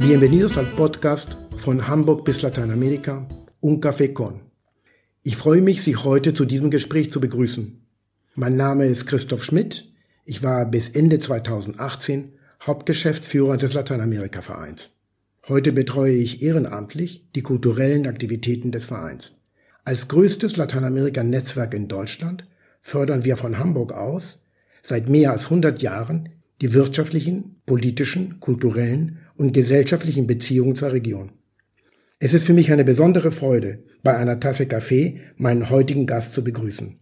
Bienvenidos al podcast von Hamburg bis Lateinamerika, Un Café Con. Ich freue mich, Sie heute zu diesem Gespräch zu begrüßen. Mein Name ist Christoph Schmidt. Ich war bis Ende 2018 Hauptgeschäftsführer des Lateinamerika-Vereins. Heute betreue ich ehrenamtlich die kulturellen Aktivitäten des Vereins. Als größtes Lateinamerika-Netzwerk in Deutschland fördern wir von Hamburg aus seit mehr als 100 Jahren die wirtschaftlichen, politischen, kulturellen und gesellschaftlichen Beziehungen zur Region. Es ist für mich eine besondere Freude, bei einer Tasse Kaffee meinen heutigen Gast zu begrüßen.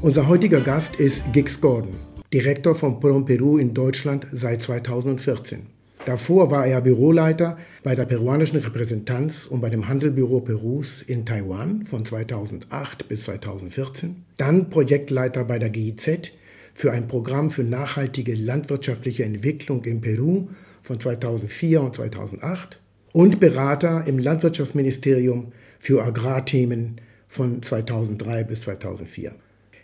Unser heutiger Gast ist Gix Gordon, Direktor von Prom Peru in Deutschland seit 2014. Davor war er Büroleiter bei der peruanischen Repräsentanz und bei dem Handelbüro Perus in Taiwan von 2008 bis 2014. Dann Projektleiter bei der GIZ für ein Programm für nachhaltige landwirtschaftliche Entwicklung in Peru von 2004 und 2008 und Berater im Landwirtschaftsministerium für Agrarthemen von 2003 bis 2004.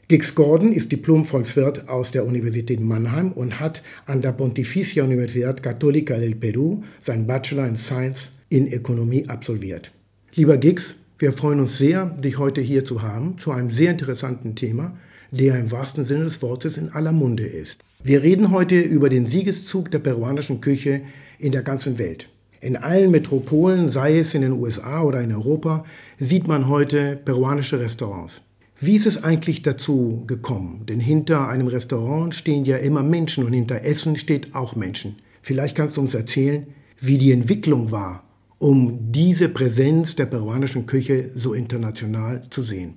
Gix Gordon ist Diplom-Volkswirt aus der Universität Mannheim und hat an der Pontificia Universidad Católica del Perú seinen Bachelor in Science in Ökonomie absolviert. Lieber Gix, wir freuen uns sehr, dich heute hier zu haben zu einem sehr interessanten Thema, der im wahrsten Sinne des Wortes in aller Munde ist. Wir reden heute über den Siegeszug der peruanischen Küche in der ganzen Welt. In allen Metropolen, sei es in den USA oder in Europa, sieht man heute peruanische Restaurants. Wie ist es eigentlich dazu gekommen? Denn hinter einem Restaurant stehen ja immer Menschen und hinter Essen steht auch Menschen. Vielleicht kannst du uns erzählen, wie die Entwicklung war, um diese Präsenz der peruanischen Küche so international zu sehen.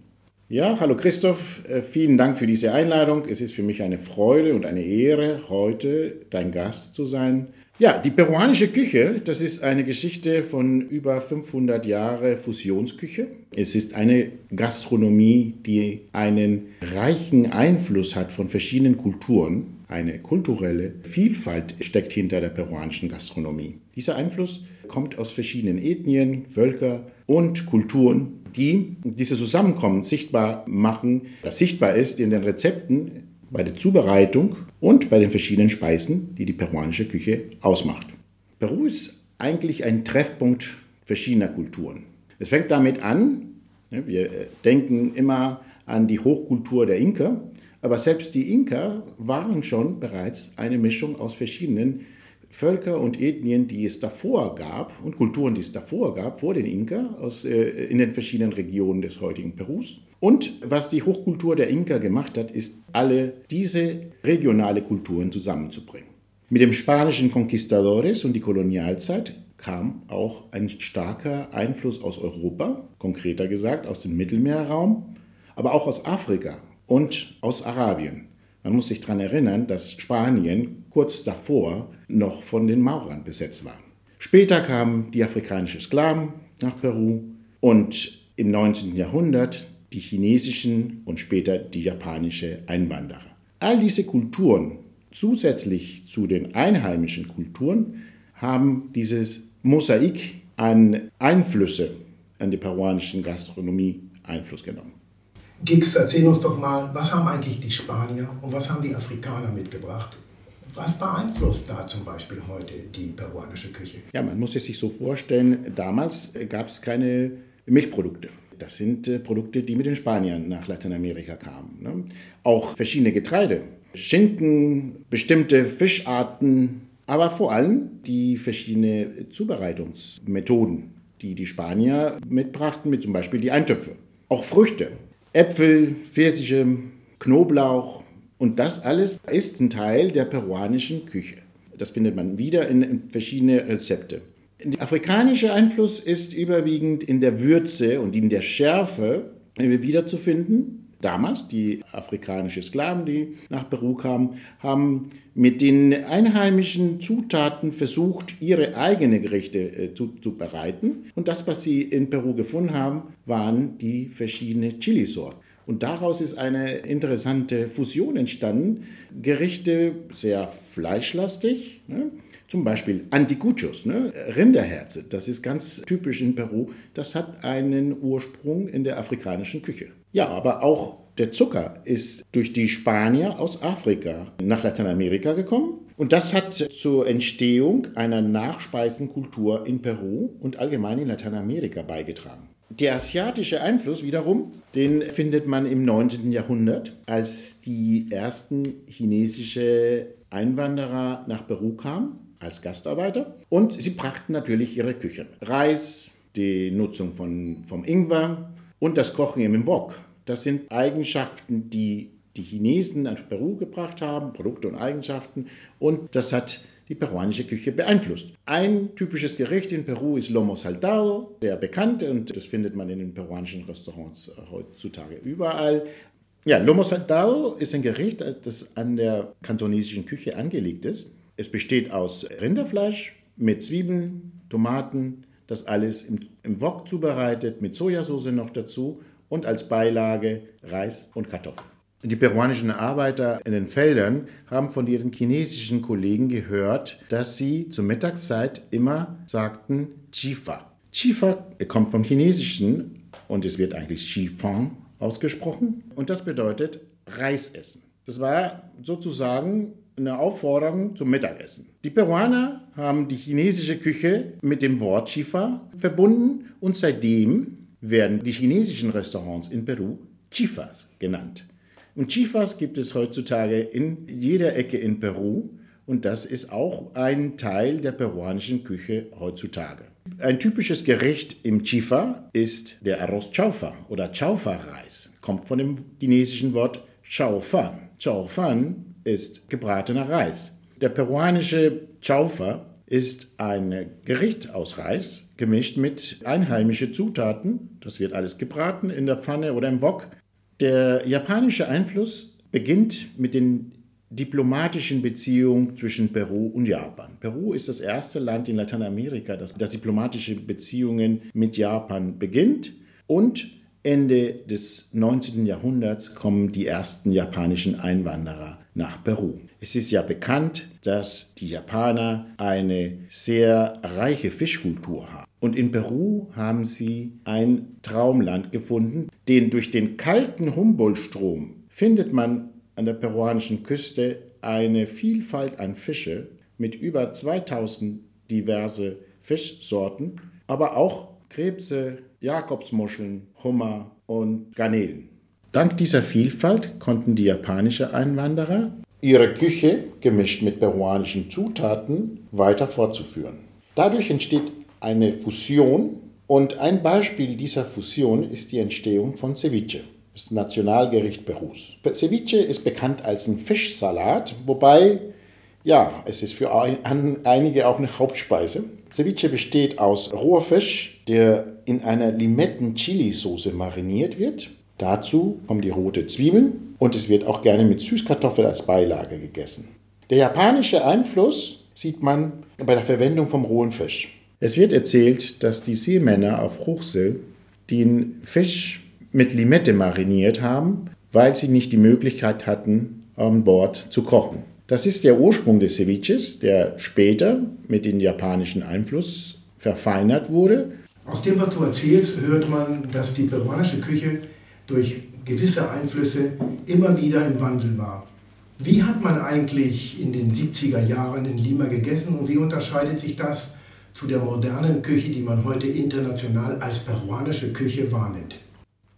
Ja, hallo Christoph, äh, vielen Dank für diese Einladung. Es ist für mich eine Freude und eine Ehre, heute dein Gast zu sein. Ja, die peruanische Küche, das ist eine Geschichte von über 500 Jahren Fusionsküche. Es ist eine Gastronomie, die einen reichen Einfluss hat von verschiedenen Kulturen. Eine kulturelle Vielfalt steckt hinter der peruanischen Gastronomie. Dieser Einfluss kommt aus verschiedenen Ethnien, Völker und Kulturen die diese Zusammenkommen sichtbar machen, das sichtbar ist in den Rezepten, bei der Zubereitung und bei den verschiedenen Speisen, die die peruanische Küche ausmacht. Peru ist eigentlich ein Treffpunkt verschiedener Kulturen. Es fängt damit an, wir denken immer an die Hochkultur der Inka, aber selbst die Inka waren schon bereits eine Mischung aus verschiedenen Völker und Ethnien, die es davor gab und Kulturen, die es davor gab, vor den Inka, aus, äh, in den verschiedenen Regionen des heutigen Perus. Und was die Hochkultur der Inka gemacht hat, ist, alle diese regionale Kulturen zusammenzubringen. Mit dem spanischen Conquistadores und die Kolonialzeit kam auch ein starker Einfluss aus Europa, konkreter gesagt aus dem Mittelmeerraum, aber auch aus Afrika und aus Arabien. Man muss sich daran erinnern, dass Spanien kurz davor noch von den Maurern besetzt war. Später kamen die afrikanischen Sklaven nach Peru und im 19. Jahrhundert die chinesischen und später die japanische Einwanderer. All diese Kulturen zusätzlich zu den einheimischen Kulturen haben dieses Mosaik an Einflüsse an die peruanische Gastronomie Einfluss genommen. Gix, erzähl uns doch mal, was haben eigentlich die Spanier und was haben die Afrikaner mitgebracht? Was beeinflusst da zum Beispiel heute die peruanische Küche? Ja, man muss es sich so vorstellen, damals gab es keine Milchprodukte. Das sind äh, Produkte, die mit den Spaniern nach Lateinamerika kamen. Ne? Auch verschiedene Getreide, Schinken, bestimmte Fischarten, aber vor allem die verschiedenen Zubereitungsmethoden, die die Spanier mitbrachten, mit zum Beispiel die Eintöpfe. Auch Früchte, Äpfel, Pfirsiche, Knoblauch und das alles ist ein Teil der peruanischen Küche. Das findet man wieder in, verschiedene Rezepte. Der afrikanische Einfluss ist überwiegend in der Würze und in der Schärfe wiederzufinden. Damals, die afrikanischen Sklaven, die nach Peru kamen, haben mit den einheimischen Zutaten versucht, ihre eigenen Gerichte äh, zu, zu bereiten. Und das, was sie in Peru gefunden haben, waren die verschiedenen Chilisorten. Und daraus ist eine interessante Fusion entstanden. Gerichte sehr fleischlastig, ne? zum Beispiel Anticuchos, ne? Rinderherze, das ist ganz typisch in Peru. Das hat einen Ursprung in der afrikanischen Küche. Ja, aber auch der Zucker ist durch die Spanier aus Afrika nach Lateinamerika gekommen Und das hat zur Entstehung einer Nachspeisenkultur in Peru und allgemein in Lateinamerika beigetragen. Der asiatische Einfluss wiederum, den findet man im 19. Jahrhundert, als die ersten chinesische Einwanderer nach Peru kamen als Gastarbeiter und sie brachten natürlich ihre Küche. Reis, die Nutzung von, vom Ingwer und das Kochen im Wok. Das sind Eigenschaften, die die Chinesen nach Peru gebracht haben, Produkte und Eigenschaften. Und das hat die peruanische Küche beeinflusst. Ein typisches Gericht in Peru ist Lomo Saltado, sehr bekannt und das findet man in den peruanischen Restaurants heutzutage überall. Ja, Lomo Saltado ist ein Gericht, das an der kantonesischen Küche angelegt ist. Es besteht aus Rinderfleisch mit Zwiebeln, Tomaten, das alles im, im Wok zubereitet, mit Sojasauce noch dazu und als Beilage Reis und Kartoffeln. Die peruanischen Arbeiter in den Feldern haben von ihren chinesischen Kollegen gehört, dass sie zur Mittagszeit immer sagten Chifa. Chifa kommt vom Chinesischen und es wird eigentlich Chifon ausgesprochen und das bedeutet Reis essen. Das war sozusagen eine Aufforderung zum Mittagessen. Die Peruaner haben die chinesische Küche mit dem Wort Chifa verbunden und seitdem werden die chinesischen Restaurants in Peru Chifas genannt. Und Chifas gibt es heutzutage in jeder Ecke in Peru und das ist auch ein Teil der peruanischen Küche heutzutage. Ein typisches Gericht im Chifa ist der Arroz Chaufa oder Chaufa-Reis. Kommt von dem chinesischen Wort Chaufan. Chaufan ist gebratener Reis. Der peruanische Chaufa ist ein Gericht aus Reis, gemischt mit einheimischen Zutaten. Das wird alles gebraten in der Pfanne oder im Wok. Der japanische Einfluss beginnt mit den diplomatischen Beziehungen zwischen Peru und Japan. Peru ist das erste Land in Lateinamerika, das, das diplomatische Beziehungen mit Japan beginnt und Ende des 19. Jahrhunderts kommen die ersten japanischen Einwanderer nach Peru. Es ist ja bekannt, dass die Japaner eine sehr reiche Fischkultur haben. Und in Peru haben sie ein Traumland gefunden, denn durch den kalten Humboldt-Strom findet man an der peruanischen Küste eine Vielfalt an Fische mit über 2000 diverse Fischsorten, aber auch Krebse, Jakobsmuscheln, Hummer und Garnelen. Dank dieser Vielfalt konnten die japanischen Einwanderer ihre Küche, gemischt mit peruanischen Zutaten, weiter fortzuführen. Dadurch entsteht eine Fusion und ein Beispiel dieser Fusion ist die Entstehung von Ceviche, das Nationalgericht Perus. Ceviche ist bekannt als ein Fischsalat, wobei ja, es ist für einige auch eine Hauptspeise. Ceviche besteht aus roher Fisch, der in einer Limetten-Chili-Soße mariniert wird. Dazu kommen die rote Zwiebeln und es wird auch gerne mit Süßkartoffel als Beilage gegessen. Der japanische Einfluss sieht man bei der Verwendung vom rohen Fisch. Es wird erzählt, dass die Seemänner auf Hochsee den Fisch mit Limette mariniert haben, weil sie nicht die Möglichkeit hatten, an Bord zu kochen. Das ist der Ursprung des Ceviches, der später mit dem japanischen Einfluss verfeinert wurde. Aus dem, was du erzählst, hört man, dass die peruanische Küche durch gewisse Einflüsse immer wieder im Wandel war. Wie hat man eigentlich in den 70er Jahren in Lima gegessen und wie unterscheidet sich das zu der modernen Küche, die man heute international als peruanische Küche wahrnimmt?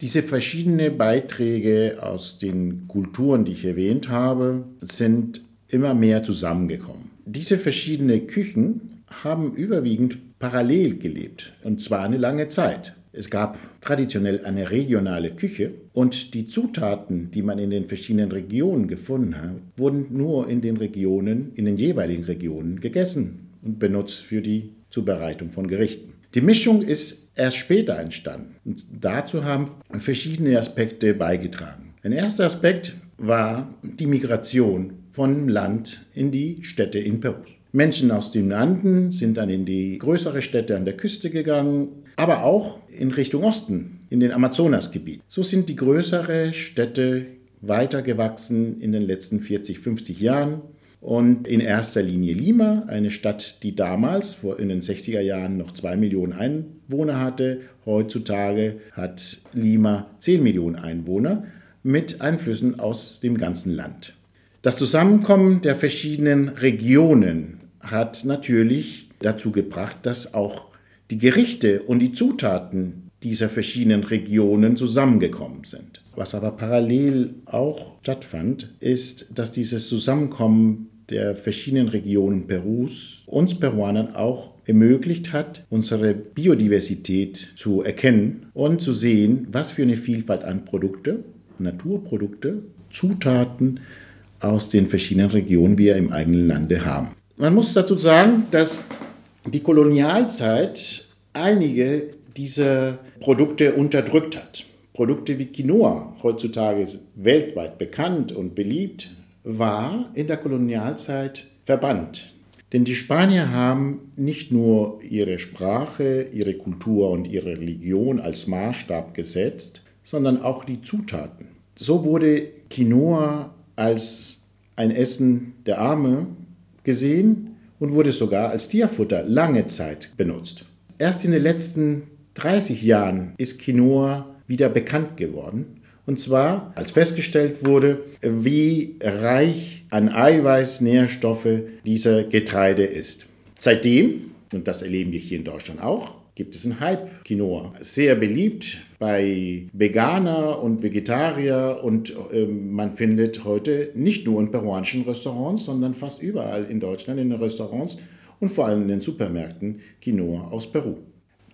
Diese verschiedenen Beiträge aus den Kulturen, die ich erwähnt habe, sind immer mehr zusammengekommen. Diese verschiedenen Küchen haben überwiegend parallel gelebt, und zwar eine lange Zeit. Es gab traditionell eine regionale Küche und die Zutaten, die man in den verschiedenen Regionen gefunden hat, wurden nur in den Regionen, in den jeweiligen Regionen gegessen und benutzt für die Zubereitung von Gerichten. Die Mischung ist erst später entstanden und dazu haben verschiedene Aspekte beigetragen. Ein erster Aspekt war die Migration von Land in die Städte in Peru. Menschen aus den Anden sind dann in die größere Städte an der Küste gegangen, aber auch in Richtung Osten, in den Amazonasgebiet. So sind die größeren Städte weitergewachsen in den letzten 40, 50 Jahren. Und in erster Linie Lima, eine Stadt, die damals in den 60er Jahren noch 2 Millionen Einwohner hatte. Heutzutage hat Lima 10 Millionen Einwohner mit Einflüssen aus dem ganzen Land. Das Zusammenkommen der verschiedenen Regionen hat natürlich dazu gebracht, dass auch die Gerichte und die Zutaten dieser verschiedenen Regionen zusammengekommen sind. Was aber parallel auch stattfand, ist, dass dieses Zusammenkommen der verschiedenen Regionen Perus uns Peruanern auch ermöglicht hat, unsere Biodiversität zu erkennen und zu sehen, was für eine Vielfalt an Produkte, Naturprodukte, Zutaten aus den verschiedenen Regionen wir im eigenen Lande haben. Man muss dazu sagen, dass die Kolonialzeit einige dieser Produkte unterdrückt hat. Produkte wie Quinoa, heutzutage weltweit bekannt und beliebt, war in der Kolonialzeit verbannt. Denn die Spanier haben nicht nur ihre Sprache, ihre Kultur und ihre Religion als Maßstab gesetzt, sondern auch die Zutaten. So wurde Quinoa als ein Essen der Arme gesehen und wurde sogar als Tierfutter lange Zeit benutzt. Erst in den letzten 30 Jahren ist Quinoa wieder bekannt geworden und zwar, als festgestellt wurde, wie reich an Eiweiß, Nährstoffe dieser Getreide ist. Seitdem, und das erleben wir hier in Deutschland auch, gibt es ein Hype Quinoa. Sehr beliebt bei Veganer und Vegetarier und äh, man findet heute nicht nur in peruanischen Restaurants, sondern fast überall in Deutschland in den Restaurants und vor allem in den Supermärkten Quinoa aus Peru.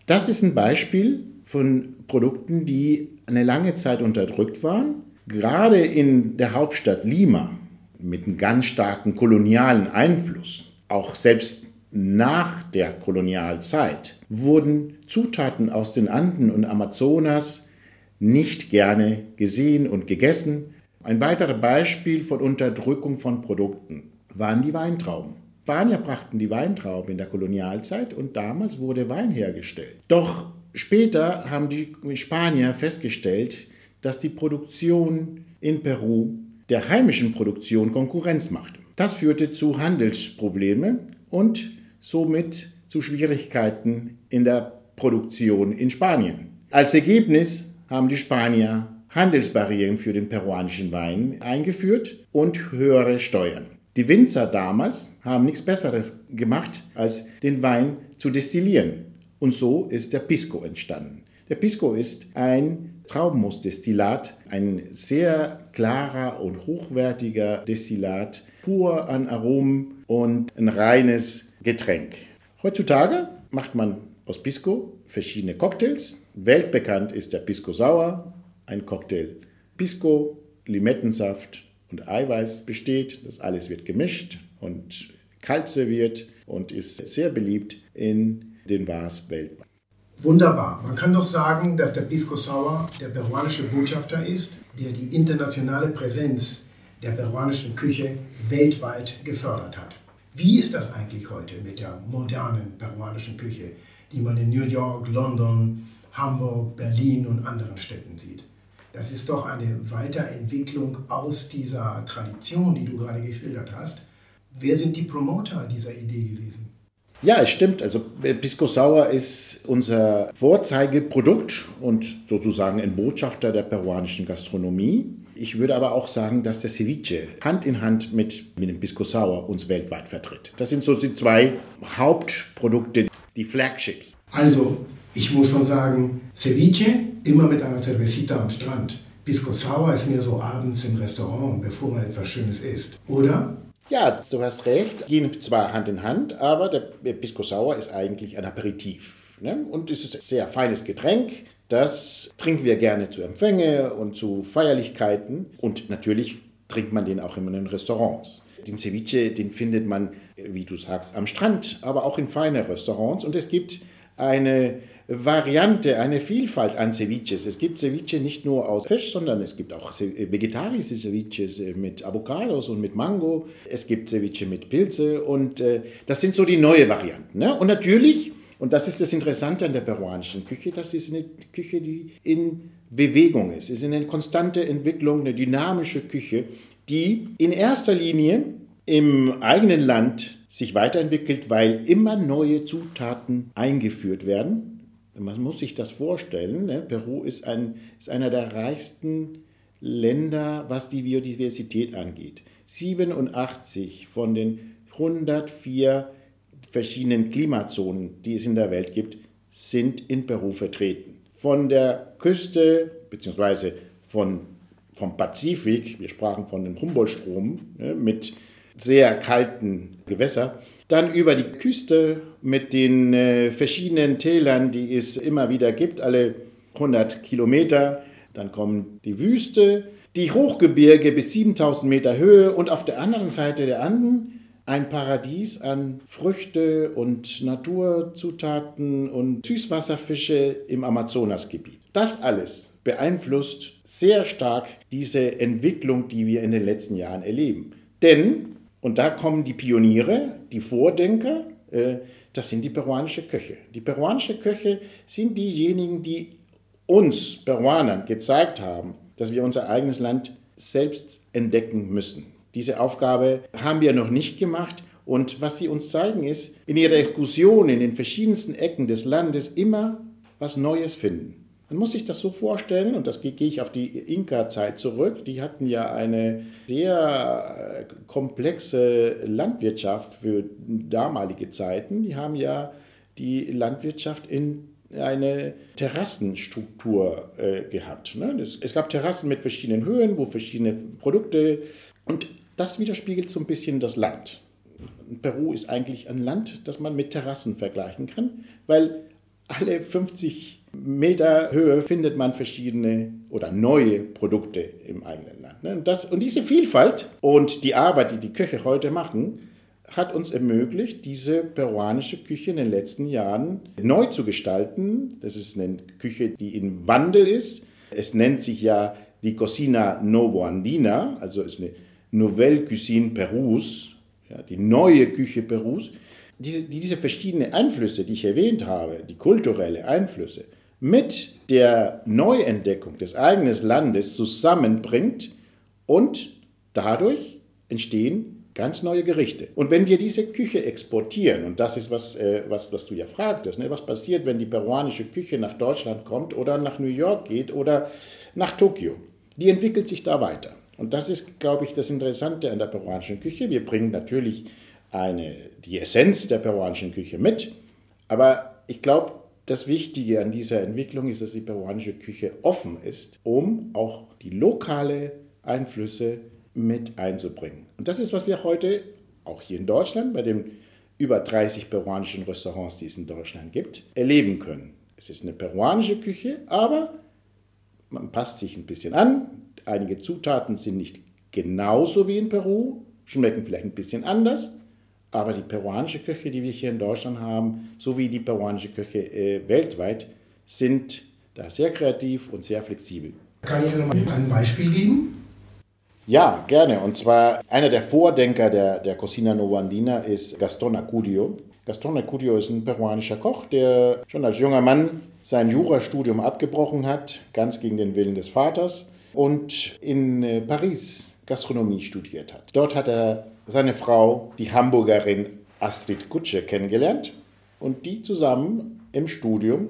Das ist ein Beispiel von Produkten, die eine lange Zeit unterdrückt waren. Gerade in der Hauptstadt Lima mit einem ganz starken kolonialen Einfluss, auch selbst nach der Kolonialzeit, wurden Zutaten aus den Anden und Amazonas nicht gerne gesehen und gegessen. Ein weiteres Beispiel von Unterdrückung von Produkten waren die Weintrauben. Spanier brachten die Weintrauben in der Kolonialzeit und damals wurde Wein hergestellt. Doch Später haben die Spanier festgestellt, dass die Produktion in Peru der heimischen Produktion Konkurrenz macht. Das führte zu Handelsproblemen und somit zu Schwierigkeiten in der Produktion in Spanien. Als Ergebnis haben die Spanier Handelsbarrieren für den peruanischen Wein eingeführt und höhere Steuern. Die Winzer damals haben nichts Besseres gemacht, als den Wein zu destillieren. Und so ist der Pisco entstanden. Der Pisco ist ein Traubenmusdestillat, ein sehr klarer und hochwertiger Destillat, pur an Aromen und ein reines Getränk. Heutzutage macht man aus Pisco verschiedene Cocktails. Weltbekannt ist der Pisco Sauer, ein Cocktail Pisco, Limettensaft und Eiweiß besteht. Das alles wird gemischt und kalt serviert und ist sehr beliebt in den war es weltweit. Wunderbar. Man kann doch sagen, dass der Pisco Sour der peruanische Botschafter ist, der die internationale Präsenz der peruanischen Küche weltweit gefördert hat. Wie ist das eigentlich heute mit der modernen peruanischen Küche, die man in New York, London, Hamburg, Berlin und anderen Städten sieht? Das ist doch eine Weiterentwicklung aus dieser Tradition, die du gerade geschildert hast. Wer sind die Promoter dieser Idee gewesen? Ja, es stimmt. Also Pisco Sauer ist unser Vorzeigeprodukt und sozusagen ein Botschafter der peruanischen Gastronomie. Ich würde aber auch sagen, dass der Ceviche Hand in Hand mit, mit dem Pisco Sauer uns weltweit vertritt. Das sind so die zwei Hauptprodukte, die Flagships. Also, ich muss schon sagen, Ceviche immer mit einer Cervecita am Strand. Pisco Sauer ist mir so abends im Restaurant, bevor man etwas Schönes isst. Oder? Ja, du hast recht, gehen zwar Hand in Hand, aber der Pisco Sauer ist eigentlich ein Aperitif. Ne? Und es ist ein sehr feines Getränk. Das trinken wir gerne zu Empfänge und zu Feierlichkeiten. Und natürlich trinkt man den auch in den Restaurants. Den Ceviche, den findet man, wie du sagst, am Strand, aber auch in feinen Restaurants. Und es gibt eine Variante, eine Vielfalt an Ceviches. Es gibt Ceviche nicht nur aus Fisch, sondern es gibt auch vegetarische Ceviches äh, mit Avocados und mit Mango. Es gibt Ceviche mit Pilze und äh, das sind so die neuen Varianten. Ne? Und natürlich, und das ist das Interessante an der peruanischen Küche, das ist eine Küche, die in Bewegung ist. Es ist eine konstante Entwicklung, eine dynamische Küche, die in erster Linie im eigenen Land sich weiterentwickelt, weil immer neue Zutaten eingeführt werden man muss sich das vorstellen. Ne? Peru ist, ein, ist einer der reichsten Länder, was die Biodiversität angeht. 87 von den 104 verschiedenen Klimazonen, die es in der Welt gibt, sind in Peru vertreten. Von der Küste bzw. Vom Pazifik, wir sprachen von dem Humboldt-Strom ne, mit sehr kalten Gewässern, dann über die Küste mit den äh, verschiedenen Tälern, die es immer wieder gibt, alle 100 Kilometer. Dann kommen die Wüste, die Hochgebirge bis 7000 Meter Höhe und auf der anderen Seite der Anden ein Paradies an Früchte und Naturzutaten und Süßwasserfische im Amazonasgebiet. Das alles beeinflusst sehr stark diese Entwicklung, die wir in den letzten Jahren erleben. Denn, und da kommen die Pioniere, die Vordenker, äh, das sind die peruanische Köche. Die peruanische Köche sind diejenigen, die uns Peruanern gezeigt haben, dass wir unser eigenes Land selbst entdecken müssen. Diese Aufgabe haben wir noch nicht gemacht. Und was sie uns zeigen ist, in ihrer Exkursion in den verschiedensten Ecken des Landes immer was Neues finden. Man muss sich das so vorstellen, und das gehe ich auf die Inka-Zeit zurück, die hatten ja eine sehr äh, komplexe Landwirtschaft für damalige Zeiten. Die haben ja die Landwirtschaft in eine Terrassenstruktur äh, gehabt. Ne? Es, es, gab Terrassen mit verschiedenen Höhen, wo verschiedene Produkte und das widerspiegelt so ein bisschen das Land. Peru ist eigentlich ein Land, das man mit Terrassen vergleichen kann, weil alle 50 Meter Höhe findet man verschiedene oder neue Produkte im eigenen Land. Ne? Und, das, und diese Vielfalt und die Arbeit, die die Köche heute machen, hat uns ermöglicht, diese peruanische Küche in den letzten Jahren neu zu gestalten. Das ist eine Küche, die in Wandel ist. Es nennt sich ja die Cocina Novo Andina, also ist eine Nouvelle Cuisine Perus, ja, die neue Küche Perus. Diese, die diese verschiedenen Einflüsse, die ich erwähnt habe, die kulturellen Einflüsse, mit der Neuentdeckung des eigenen Landes zusammenbringt und dadurch entstehen Ganz neue Gerichte. Und wenn wir diese Küche exportieren, und das ist, was, äh, was, was du ja fragtest, ne, was passiert, wenn die peruanische Küche nach Deutschland kommt oder nach New York geht oder nach Tokio, die entwickelt sich da weiter. Und das ist, glaube ich, das Interessante an der peruanischen Küche. Wir bringen natürlich eine, die Essenz der peruanischen Küche mit, aber ich glaube, das Wichtige an dieser Entwicklung ist, dass die peruanische Küche offen ist, um auch die lokale Einflüsse mit einzubringen. Und das ist, was wir heute auch hier in Deutschland bei den über 30 peruanischen Restaurants, die es in Deutschland gibt, erleben können. Es ist eine peruanische Küche, aber man passt sich ein bisschen an. Einige Zutaten sind nicht genauso wie in Peru, schmecken vielleicht ein bisschen anders, aber die peruanische Küche, die wir hier in Deutschland haben, sowie die peruanische Küche äh, weltweit, sind da sehr kreativ und sehr flexibel. Kann ich noch mal ein Beispiel geben? Ja, gerne. Und zwar einer der Vordenker der, der Cocina Novandina ist Gaston Acudio. Gaston Acudio ist ein peruanischer Koch, der schon als junger Mann sein Jurastudium abgebrochen hat, ganz gegen den Willen des Vaters, und in äh, Paris Gastronomie studiert hat. Dort hat er seine Frau, die Hamburgerin Astrid Kutsche, kennengelernt und die zusammen im Studium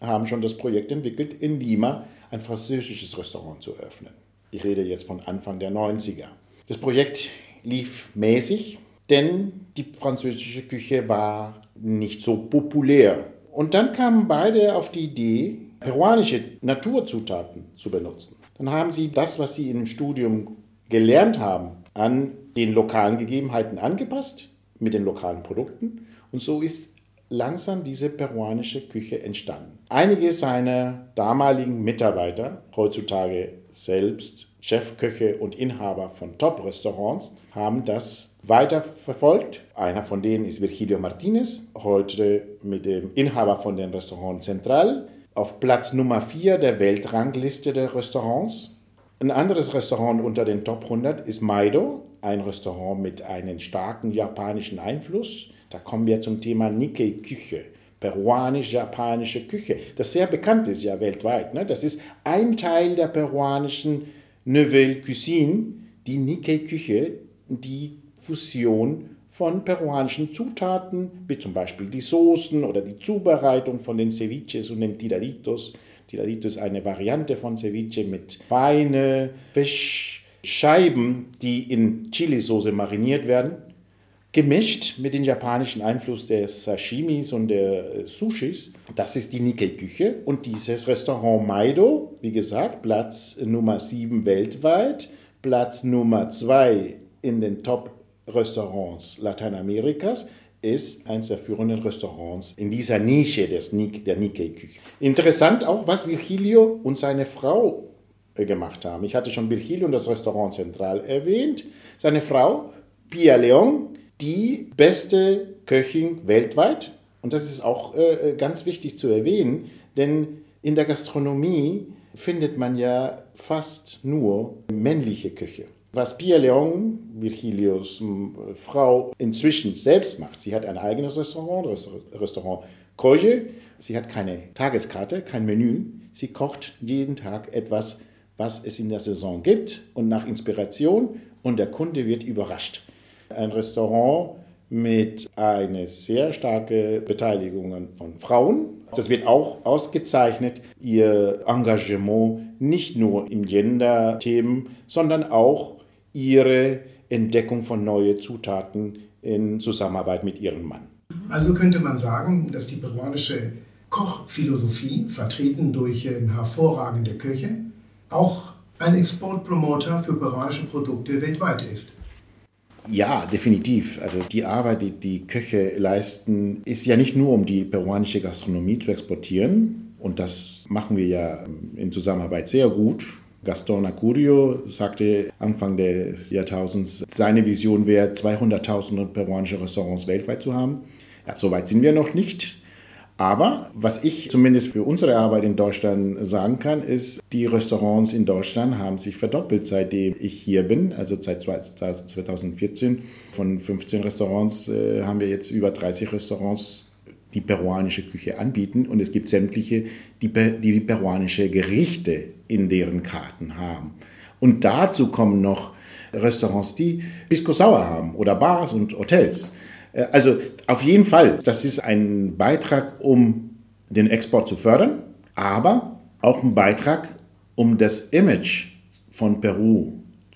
haben schon das Projekt entwickelt, in Lima ein französisches Restaurant zu eröffnen. Ich rede jetzt von Anfang der 90er. Das Projekt lief mäßig, denn die französische Küche war nicht so populär. Und dann kamen beide auf die Idee, peruanische Naturzutaten zu benutzen. Dann haben sie das, was sie im Studium gelernt haben, an den lokalen Gegebenheiten angepasst, mit den lokalen Produkten. Und so ist langsam diese peruanische Küche entstanden. Einige seiner damaligen Mitarbeiter, heutzutage selbst Chefköche und Inhaber von Top-Restaurants, haben das weiter verfolgt. Einer von denen ist Virgilio Martinez, heute mit dem Inhaber von dem Restaurant Central auf Platz Nummer 4 der Weltrangliste der Restaurants. Ein anderes Restaurant unter den Top 100 ist Maido, ein Restaurant mit einem starken japanischen Einfluss. Da kommen wir zum Thema Nikkei-Küche peruanisch-japanische Küche, das sehr bekannt ist ja weltweit. Ne? Das ist ein Teil der peruanischen Nouvelle Cuisine, die Nikkei-Küche, die Fusion von peruanischen Zutaten, wie zum Beispiel die Soßen oder die Zubereitung von den Ceviches und den Tiraditos. Tiradito ist eine Variante von Ceviche mit Weine, Fisch, Scheiben, die in Chilisauce mariniert werden, gemischt mit dem japanischen Einfluss des Sashimis und der Sushis. Das ist die Nikkei-Küche. Und dieses Restaurant Maido, wie gesagt, Platz Nummer 7 weltweit, Platz Nummer 2 in den Top-Restaurants Lateinamerikas, ist eines der führenden Restaurants in dieser Nische des, der Nikkei-Küche. Interessant auch, was Virgilio und seine Frau äh, gemacht haben. Ich hatte schon Virgilio und das Restaurant Zentral erwähnt. Seine Frau, Pia Leon, die beste Köchin weltweit. Und das ist auch äh, äh, ganz wichtig zu erwähnen, denn in der Gastronomie findet man ja fast nur männliche Köche. Was Pia Leon, Virgilios Frau, inzwischen selbst macht, sie hat ein eigenes Restaurant, das Restaurant Koje. Sie hat keine Tageskarte, kein Menü. Sie kocht jeden Tag etwas, was es in der Saison gibt und nach Inspiration und der Kunde wird überrascht. Ein Restaurant mit einer sehr starken Beteiligung von Frauen. Das wird auch ausgezeichnet, ihr Engagement nicht nur im Gender-Themen, sondern auch ihre Entdeckung von neuen Zutaten in Zusammenarbeit mit ihrem Mann. Also könnte man sagen, dass die peruanische Kochphilosophie, vertreten durch ähm, hervorragende Köche, auch ein Exportpromoter für peruanische Produkte weltweit ist. Ja, definitiv. Also die Arbeit, die die Köche leisten, ist ja nicht nur, um die peruanische Gastronomie zu exportieren. Und das machen wir ja in Zusammenarbeit sehr gut. Gaston Acurio sagte Anfang des Jahrtausends, seine Vision wäre, 200.000 peruanische Restaurants weltweit zu haben. Ja, so weit sind wir noch nicht. Aber was ich zumindest für unsere Arbeit in Deutschland sagen kann, ist, die Restaurants in Deutschland haben sich verdoppelt, seitdem ich hier bin, also seit 2014. Von 15 Restaurants äh, haben wir jetzt über 30 Restaurants, die peruanische Küche anbieten. Und es gibt sämtliche, die, die peruanische Gerichte in deren Karten haben. Und dazu kommen noch Restaurants, die Pisco Sauer haben oder Bars und Hotels. Äh, also auf jeden Fall, das ist ein Beitrag, um den Export zu fördern, aber auch ein Beitrag, um das Image von Peru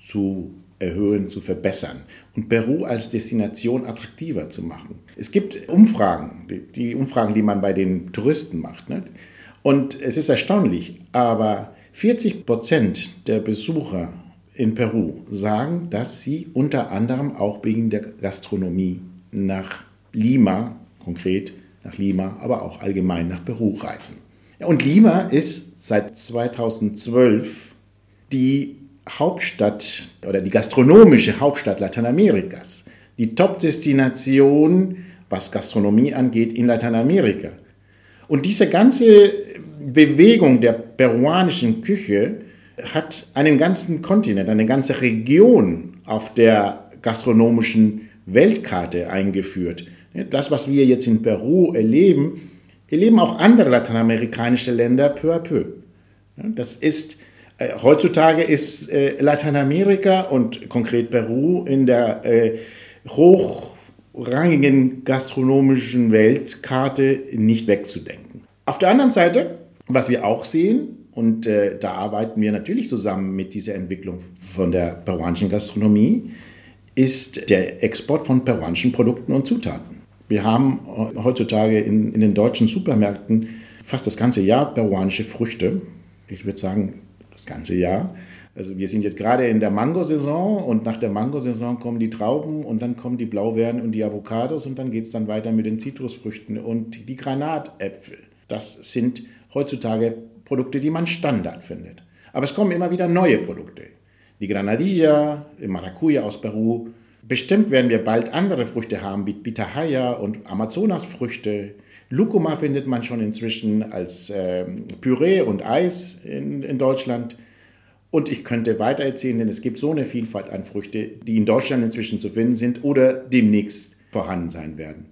zu erhöhen, zu verbessern und Peru als Destination attraktiver zu machen. Es gibt Umfragen, die Umfragen, die man bei den Touristen macht. Nicht? Und es ist erstaunlich, aber 40 Prozent der Besucher in Peru sagen, dass sie unter anderem auch wegen der Gastronomie nach Lima, konkret nach Lima, aber auch allgemein nach Peru reisen. Und Lima ist seit 2012 die Hauptstadt oder die gastronomische Hauptstadt Lateinamerikas, die Top-Destination, was Gastronomie angeht, in Lateinamerika. Und diese ganze Bewegung der peruanischen Küche hat einen ganzen Kontinent, eine ganze Region auf der gastronomischen Weltkarte eingeführt. Das, was wir jetzt in Peru erleben, erleben auch andere lateinamerikanische Länder peu à peu. Das ist, heutzutage ist äh, Lateinamerika und konkret Peru in der äh, hochrangigen gastronomischen Weltkarte nicht wegzudenken. Auf der anderen Seite, was wir auch sehen, und äh, da arbeiten wir natürlich zusammen mit dieser Entwicklung von der peruanischen Gastronomie, ist der Export von peruanischen Produkten und Zutaten. Wir haben heutzutage in, in den deutschen Supermärkten fast das ganze Jahr peruanische Früchte. Ich würde sagen, das ganze Jahr. Also wir sind jetzt gerade in der Mangosaison und nach der Mangosaison kommen die Trauben und dann kommen die Blaubeeren und die Avocados und dann geht es dann weiter mit den Zitrusfrüchten und die Granatäpfel. Das sind heutzutage Produkte, die man Standard findet. Aber es kommen immer wieder neue Produkte die Granadilla, Maracuja aus Peru. Bestimmt werden wir bald andere Früchte haben, wie Pitahaya und Amazonasfrüchte. Lucuma findet man schon inzwischen als äh, Püree und Eis in, in Deutschland. Und ich könnte weiter erzählen, denn es gibt so eine Vielfalt an Früchte, die in Deutschland inzwischen zu finden sind oder demnächst vorhanden sein werden.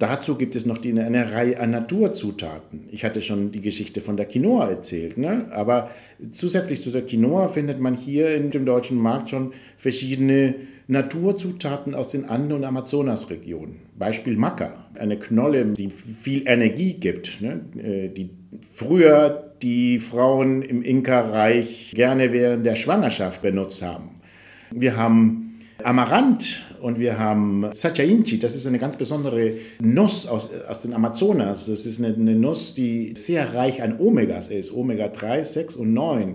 Dazu gibt es noch die, eine Reihe an Naturzutaten. Ich hatte schon die Geschichte von der Quinoa erzählt, ne? aber zusätzlich zu der Quinoa findet man hier in dem deutschen Markt schon verschiedene Naturzutaten aus den Anden- und Amazonasregionen. Beispiel Maca, eine Knolle, die viel Energie gibt, ne? Äh, die früher die Frauen im Inka-Reich gerne während der Schwangerschaft benutzt haben. Wir haben Amaranth und wir haben Sachainchi, das ist eine ganz besondere Nuss aus, aus den Amazonas. Das ist eine, eine Nuss, die sehr reich an Omegas ist, Omega 3, 6 und 9.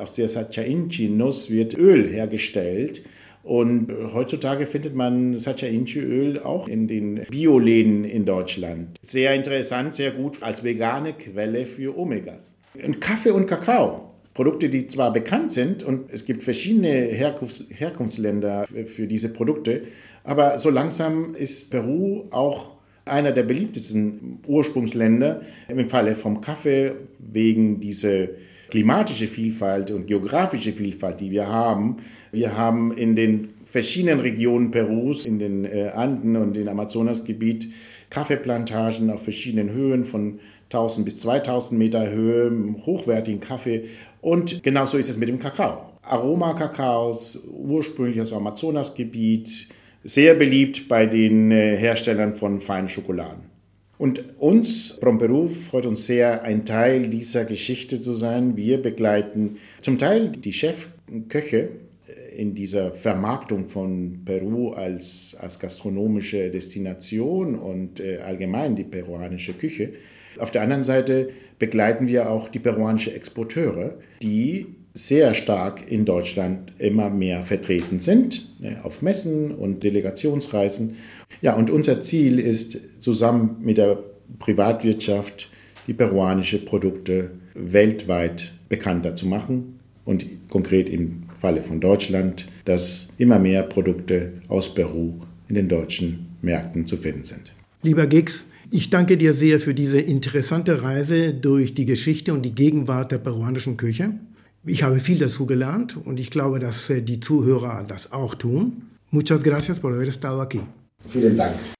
Aus der Sachainchi-Nuss wird Öl hergestellt. Und heutzutage findet man Sachainchi-Öl auch in den Bioläden in Deutschland. Sehr interessant, sehr gut als vegane Quelle für Omegas. Und Kaffee und Kakao. Produkte, die zwar bekannt sind und es gibt verschiedene Herkunfts Herkunftsländer für diese Produkte, aber so langsam ist Peru auch einer der beliebtesten Ursprungsländer im Falle vom Kaffee wegen dieser klimatische Vielfalt und geografische Vielfalt, die wir haben. Wir haben in den verschiedenen Regionen Perus, in den äh, Anden und im Amazonasgebiet, Kaffeeplantagen auf verschiedenen Höhen von 1000 bis 2000 Meter Höhe, hochwertigen Kaffee. Und genauso ist es mit dem Kakao. Aroma-Kakaos, ursprünglich aus Amazonasgebiet, sehr beliebt bei den äh, Herstellern von feinen Schokoladen. Und uns, Promperu, freut uns sehr, ein Teil dieser Geschichte zu sein. Wir begleiten zum Teil die Chefköche äh, in dieser Vermarktung von Peru als, als gastronomische Destination und äh, allgemein die peruanische Küche. Auf der anderen Seite begleiten wir auch die peruanische Exporteure, die sehr stark in Deutschland immer mehr vertreten sind, ne, auf Messen und Delegationsreisen. Ja, und unser Ziel ist, zusammen mit der Privatwirtschaft die peruanische Produkte weltweit bekannter zu machen und konkret im Falle von Deutschland, dass immer mehr Produkte aus Peru in den deutschen Märkten zu finden sind. Lieber Gix, ich danke dir sehr für diese interessante Reise durch die Geschichte und die Gegenwart der peruanischen Küche. Ich habe viel dazu gelernt und ich glaube, dass äh, die Zuhörer das auch tun. Muchas gracias por haber estado aquí. Vielen Dank.